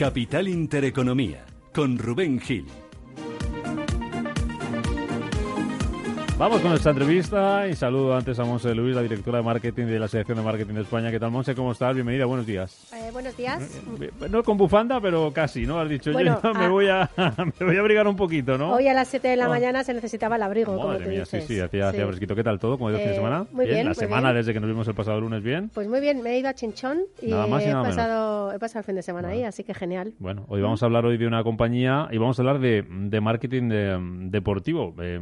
Capital Intereconomía, con Rubén Gil. Vamos con nuestra entrevista y saludo antes a Monse Luis, la directora de marketing de la Asociación de Marketing de España. ¿Qué tal, Monse? ¿Cómo estás? Bienvenida, buenos días. Eh, buenos días. Eh, No con bufanda, pero casi, ¿no? Has dicho, Bueno, yo me, ah. voy a, me voy a abrigar un poquito, ¿no? Hoy a las 7 de la Ah. mañana se necesitaba el abrigo, como Madre tú mía, dices. sí, sí, hacía, hacía Sí. fresquito. ¿Qué tal todo? ¿Cómo ha ido el fin de Eh, semana? muy bien, La muy semana bien. desde que nos vimos el pasado lunes, ¿bien? Pues muy bien, me he ido a Chinchón y Nada más y he, nada menos. pasado, he pasado el fin de semana ahí, así que genial. Bueno, hoy vamos a hablar hoy de una compañía y vamos a hablar de, de marketing de- deportivo. Eh,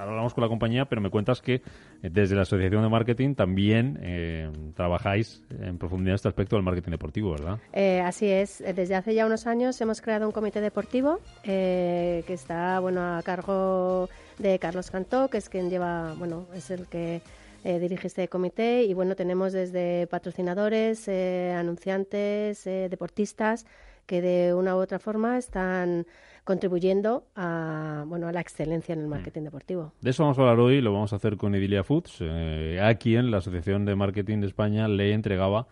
ahora hablamos con la compañía, pero me cuentas que eh, desde la Asociación de Marketing también eh, trabajáis en profundidad este aspecto del marketing deportivo, ¿verdad? Eh, así es, eh, desde hace ya unos años hemos creado un comité deportivo eh, que está bueno a cargo de Carlos Cantó, que es quien lleva, bueno, es el que eh, dirige este comité y bueno, tenemos desde patrocinadores, eh, anunciantes, eh, deportistas que de una u otra forma están contribuyendo a, bueno, a la excelencia en el marketing deportivo. De eso vamos a hablar hoy, lo vamos a hacer con Idilia Foods, eh, a quien la Asociación de Marketing de España le entregaba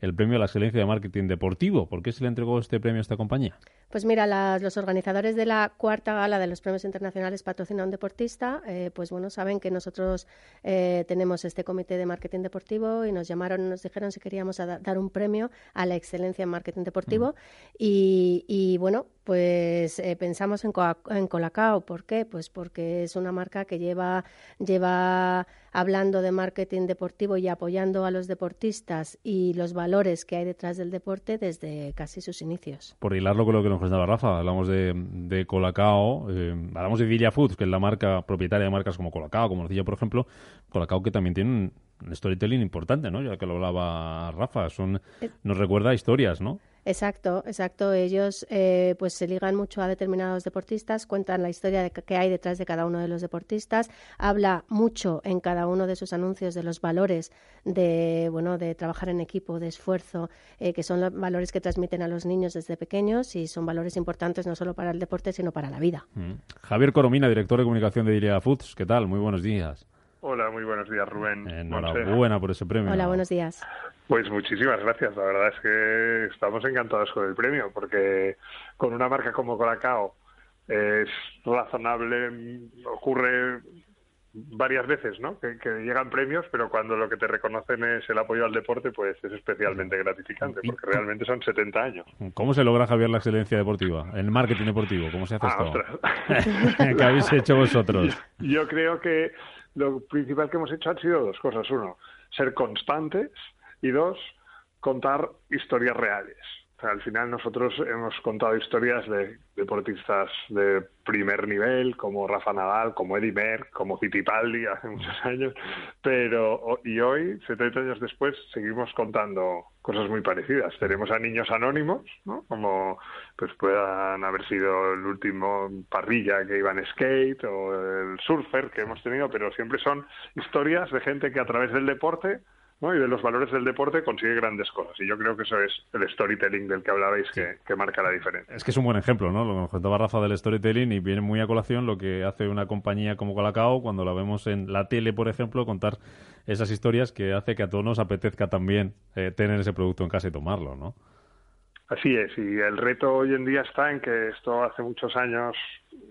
el premio a la excelencia de marketing deportivo. ¿Por qué se le entregó este premio a esta compañía? Pues mira, las- los organizadores de la cuarta gala de los premios internacionales Patrocina a un deportista, eh, pues bueno, saben que nosotros eh, tenemos este comité de marketing deportivo y nos llamaron, nos dijeron si queríamos dar un premio a la excelencia en marketing deportivo y, y, bueno, pues eh, pensamos en Colacao. ¿Por qué? Pues porque es una marca que lleva, lleva hablando de marketing deportivo y apoyando a los deportistas y los valores que hay detrás del deporte desde casi sus inicios. Por hilarlo con lo que nos comentaba Rafa, hablamos de, de Colacao, eh, hablamos de Dilia Foods, que es la marca propietaria de marcas como Colacao, como Nocilla, por ejemplo. Colacao que también tiene un, storytelling importante, ¿no? Ya que lo hablaba Rafa, son, Eh. nos recuerda a historias, ¿no? Exacto, exacto. Ellos eh, pues se ligan mucho a determinados deportistas, cuentan la historia de que hay detrás de cada uno de los deportistas, habla mucho en cada uno de sus anuncios de los valores de bueno de trabajar en equipo, de esfuerzo, eh, que son los valores que transmiten a los niños desde pequeños y son valores importantes no solo para el deporte sino para la vida. Mm. Javier Coromina, director de comunicación de Dilia Foods, ¿qué tal? Muy buenos días. Hola, muy buenos días, Rubén. Enhorabuena por ese premio. Hola, buenos días. Pues muchísimas gracias. La verdad es que estamos encantados con el premio, porque con una marca como Colacao es razonable, mm, ocurre varias veces, ¿no? Que, que llegan premios, pero cuando lo que te reconocen es el apoyo al deporte, pues es especialmente gratificante, porque realmente son 70 años. ¿Cómo se logra, Javier, la excelencia deportiva? En marketing deportivo, ¿cómo se hace Ah, esto? ¿Qué habéis hecho vosotros? Yo creo que lo principal que hemos hecho han sido dos cosas. Uno, ser constantes y dos, contar historias reales. Al final nosotros hemos contado historias de deportistas de primer nivel, como Rafa Nadal, como Eddie Merckx, como Fittipaldi hace muchos años, pero y hoy, 70 años después, seguimos contando cosas muy parecidas. Tenemos a niños anónimos, ¿no? Como pues puedan haber sido el último parrilla que iba en skate o el surfer que hemos tenido, pero siempre son historias de gente que a través del deporte ¿no? y de los valores del deporte consigue grandes cosas. Y yo creo que eso es el storytelling del que hablabais que, que marca la diferencia. Es que es un buen ejemplo, ¿no? Lo que nos contaba Rafa del storytelling y viene muy a colación lo que hace una compañía como Colacao cuando la vemos en la tele, por ejemplo, contar esas historias que hace que a todos nos apetezca también eh, tener ese producto en casa y tomarlo, ¿no? Así es, y el reto hoy en día está en que esto hace muchos años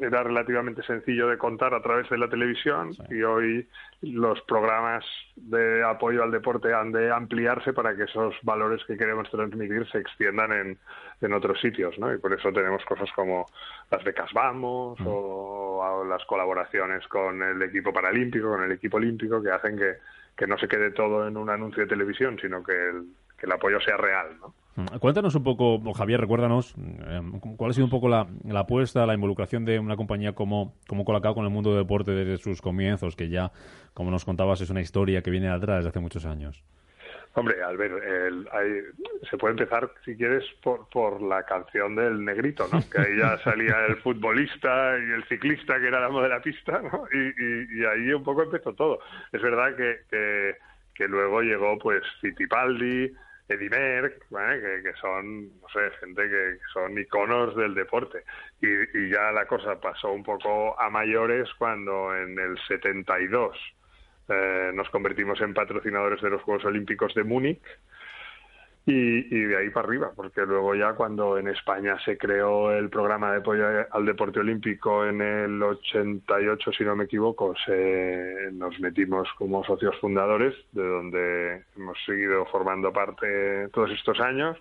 era relativamente sencillo de contar a través de la televisión y hoy los programas de apoyo al deporte han de ampliarse para que esos valores que queremos transmitir se extiendan en, en otros sitios, ¿no? Y por eso tenemos cosas como las becas Vamos o, o las colaboraciones con el equipo paralímpico, con el equipo olímpico, que hacen que, que no se quede todo en un anuncio de televisión, sino que el, el apoyo sea real, ¿no? Mm, cuéntanos un poco, Javier, recuérdanos, eh, cuál ha sido un poco la, apuesta, la involucración de una compañía como, como Colacao con el mundo del deporte desde sus comienzos, que ya, como nos contabas, es una historia que viene atrás desde hace muchos años. Hombre, Albert, se puede empezar, si quieres, por, por la canción del negrito, ¿no? Que ahí ya salía el futbolista y el ciclista, que era el amo de la pista, ¿no? Y, ahí un poco empezó todo. Es verdad que, que, luego llegó, pues, Fittipaldi, Eddie Merck, que, son, no sé, gente que son iconos del deporte. Y, y ya la cosa pasó un poco a mayores cuando en el 72 eh, nos convertimos en patrocinadores de los Juegos Olímpicos de Múnich y, de ahí para arriba, porque luego ya cuando en España se creó el programa de apoyo al deporte olímpico en el 88, si no me equivoco, se, nos metimos como socios fundadores, de donde hemos seguido formando parte todos estos años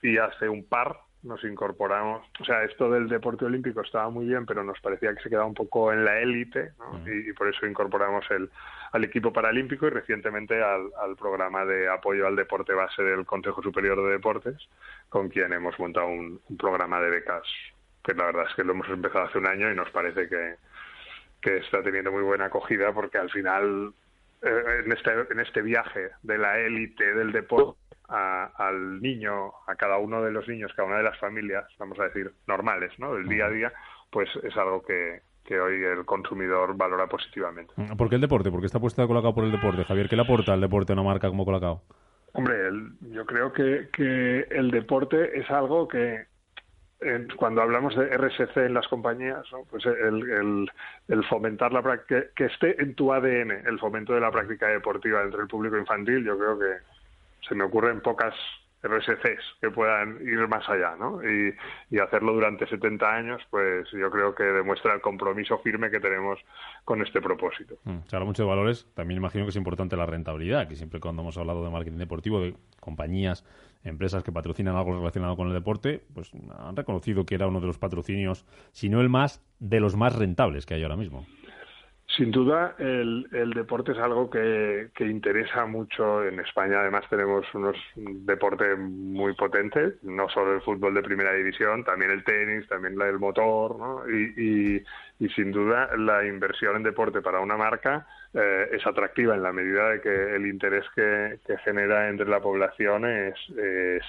y hace un par nos incorporamos, o sea, esto del deporte olímpico estaba muy bien, pero nos parecía que se quedaba un poco en la élite, y, por eso incorporamos el, al equipo paralímpico y recientemente al, programa de apoyo al deporte base del Consejo Superior de Deportes, con quien hemos montado un, programa de becas, que la verdad es que lo hemos empezado hace un año y nos parece que, que está teniendo muy buena acogida porque al final eh, en, este, en este viaje de la élite del deporte al niño, a cada uno de los niños, cada una de las familias, vamos a decir, normales, ¿no? Del día a día, pues es algo que, que hoy el consumidor valora positivamente. ¿Por qué el deporte? ¿Por qué está puesta Colacao por el deporte? Javier, ¿qué le aporta al deporte a una marca como Colacao? Hombre, yo creo que, que el deporte es algo que, cuando hablamos de RSC en las compañías, pues el, el, fomentar la práctica, que, esté en tu ADN el fomento de la práctica deportiva entre el público infantil, yo creo que se me ocurren pocas RSCs que puedan ir más allá, ¿no? Y, hacerlo durante 70 años, pues yo creo que demuestra el compromiso firme que tenemos con este propósito. Mm, se habla mucho de valores, también imagino que es importante la rentabilidad, que siempre cuando hemos hablado de marketing deportivo, de compañías, empresas que patrocinan algo relacionado con el deporte, pues han reconocido que era uno de los patrocinios, si no el más, de los más rentables que hay ahora mismo. Sin duda, el, deporte es algo que, interesa mucho en España. Además, tenemos unos deportes muy potentes, no solo el fútbol de primera división, también el tenis, también el motor, ¿no? y, sin duda la inversión en deporte para una marca eh, es atractiva en la medida de que el interés que, genera entre la población es, es,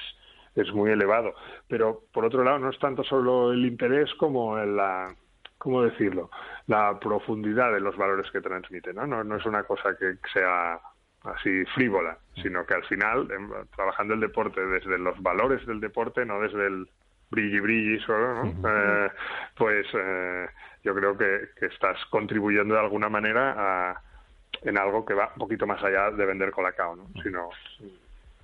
es muy elevado. Pero, por otro lado, no es tanto solo el interés como la ¿cómo decirlo? La profundidad de los valores que transmite, ¿no? No, es una cosa que sea así frívola, sino que al final, em, trabajando el deporte desde los valores del deporte, no desde el brilli brilli solo, ¿no? Eh, pues eh, yo creo que, estás contribuyendo de alguna manera a, en algo que va un poquito más allá de vender colacao, ¿no? Sino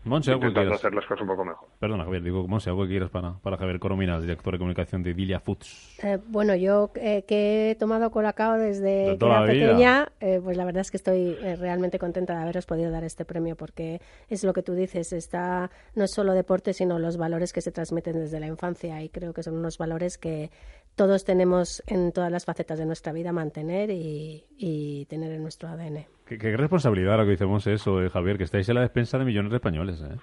Monse, algo que hacer las cosas un poco mejor. Perdona, Javier, digo, Monse, algo que quieras para, para Javier Corominas, director de comunicación de Dilia Foods. Eh, bueno, yo eh, que he tomado Colacao desde que era pequeña, eh, pues la verdad es que estoy realmente contenta de haberos podido dar este premio porque es lo que tú dices, está no es solo deporte, sino los valores que se transmiten desde la infancia y creo que son unos valores que todos tenemos en todas las facetas de nuestra vida mantener y, y tener en nuestro ADN. Qué, responsabilidad lo que decimos eso, eh, Javier, que estáis en la despensa de millones de españoles. Eh.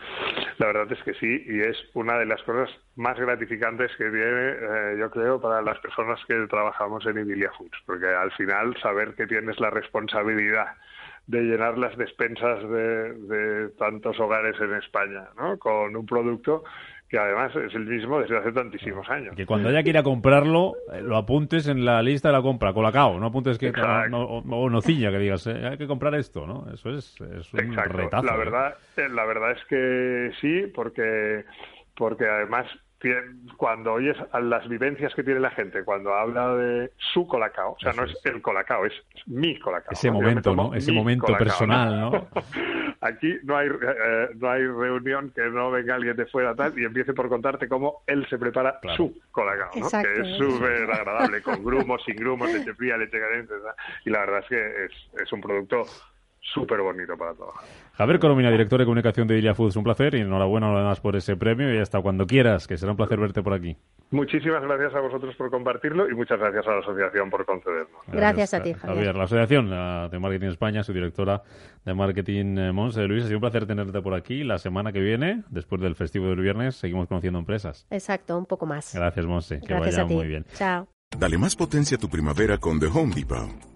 La verdad es que sí, y es una de las cosas más gratificantes que tiene, eh, yo creo, para las personas que trabajamos en Idilia Foods, porque al final saber que tienes la responsabilidad de llenar las despensas de, de tantos hogares en España, ¿no? Con un producto que además es el mismo desde hace tantísimimos años. Que cuando haya que ir a comprarlo, eh, lo apuntes en la lista de la compra, colacao, no apuntes que no, o nocilla, que digas, eh, hay que comprar esto, ¿no? Eso es, es un retazo. La ¿eh? verdad, la verdad es que sí, porque porque además cuando oyes las vivencias que tiene la gente cuando habla de su colacao, o sea, no es, el colacao, es, mi colacao. Ese momento, ¿no? Ese momento personal, ¿no? Aquí no hay, eh, no hay reunión que no venga alguien de fuera tal y empiece por contarte cómo él se prepara su colacao, ¿no? Que es súper agradable, con grumos, sin grumos, leche fría, leche caliente, y la verdad es que es, es un producto súper bonito para trabajar. Javier Colomina, director de comunicación de Ilia Foods, un placer y enhorabuena además por ese premio y hasta cuando quieras, que será un placer verte por aquí. Muchísimas gracias a vosotros por compartirlo y muchas gracias a la asociación por concedernos. Gracias, a ti, Javier. La asociación de Marketing España, su directora de Marketing, eh, Monse Luis, ha sido un placer tenerte por aquí. La semana que viene, después del festivo del viernes, seguimos conociendo empresas. Exacto, un poco más. Gracias, Monse. Que vaya muy bien. Chao. Dale más potencia a tu primavera con The Home Depot.